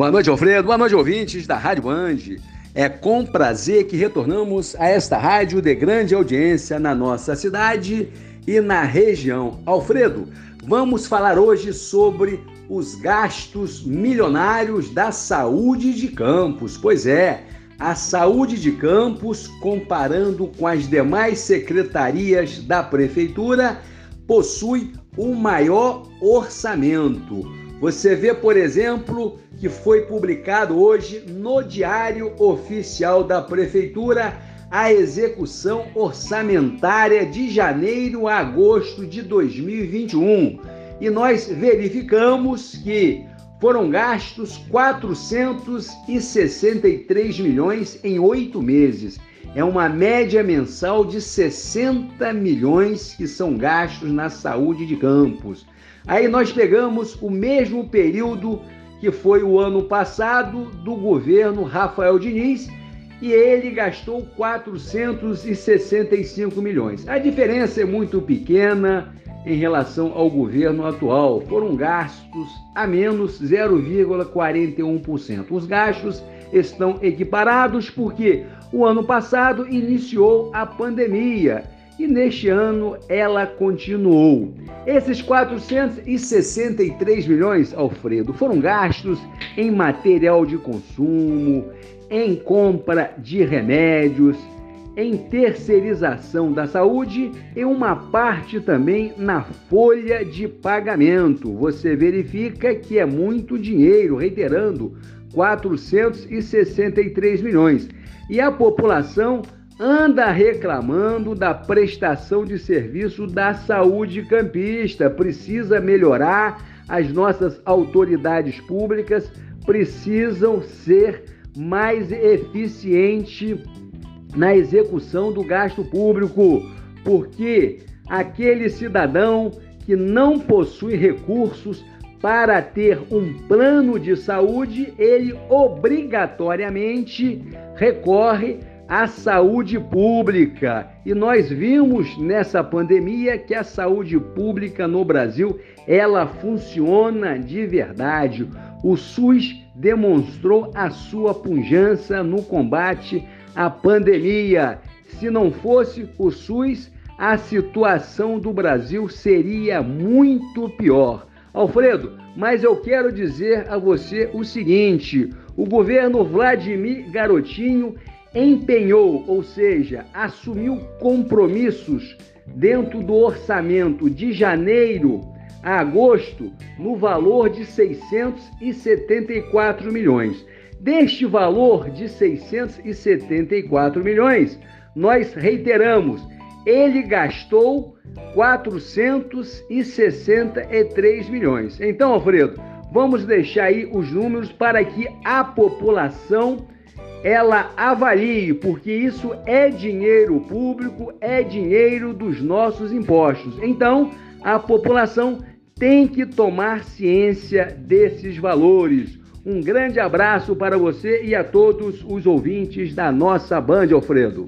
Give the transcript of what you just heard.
Boa noite, Alfredo. Boa noite, ouvintes da Rádio Band. É com prazer que retornamos a esta rádio de grande audiência na nossa cidade e na região. Alfredo, vamos falar hoje sobre os gastos milionários da saúde de Campos. Pois é, a saúde de Campos, comparando com as demais secretarias da prefeitura, possui o maior orçamento. Você vê, por exemplo, que foi publicado hoje no Diário Oficial da Prefeitura a execução orçamentária de janeiro a agosto de 2021. E nós verificamos que foram gastos 463 milhões em oito meses. É uma média mensal de 60 milhões que são gastos na saúde de Campos. Aí nós pegamos o mesmo período que foi o ano passado do governo Rafael Diniz e ele gastou 465 milhões. A diferença é muito pequena em relação ao governo atual. Foram gastos a menos 0,41%. Os gastos estão equiparados porque o ano passado iniciou a pandemia e neste ano ela continuou. Esses 463 milhões, Alfredo, foram gastos em material de consumo, em compra de remédios, em terceirização da saúde e uma parte também na folha de pagamento. Você verifica que é muito dinheiro, reiterando, 463 milhões. E a população anda reclamando da prestação de serviço da saúde campista. Precisa melhorar, as nossas autoridades públicas precisam ser mais eficientes na execução do gasto público, porque aquele cidadão que não possui recursos para ter um plano de saúde, ele obrigatoriamente recorre a saúde pública. E nós vimos nessa pandemia que a saúde pública no Brasil, ela funciona de verdade. O SUS demonstrou a sua pujança no combate à pandemia. Se não fosse o SUS, a situação do Brasil seria muito pior. Alfredo, mas eu quero dizer a você o seguinte: o governo Vladimir Garotinho empenhou, ou seja, assumiu compromissos dentro do orçamento de janeiro a agosto no valor de 674 milhões. Deste valor de 674 milhões, nós reiteramos, ele gastou 463 milhões. Então, Alfredo, vamos deixar aí os números para que a população ela avalie, porque isso é dinheiro público, é dinheiro dos nossos impostos. Então, a população tem que tomar ciência desses valores. Um grande abraço para você e a todos os ouvintes da nossa Band, Alfredo.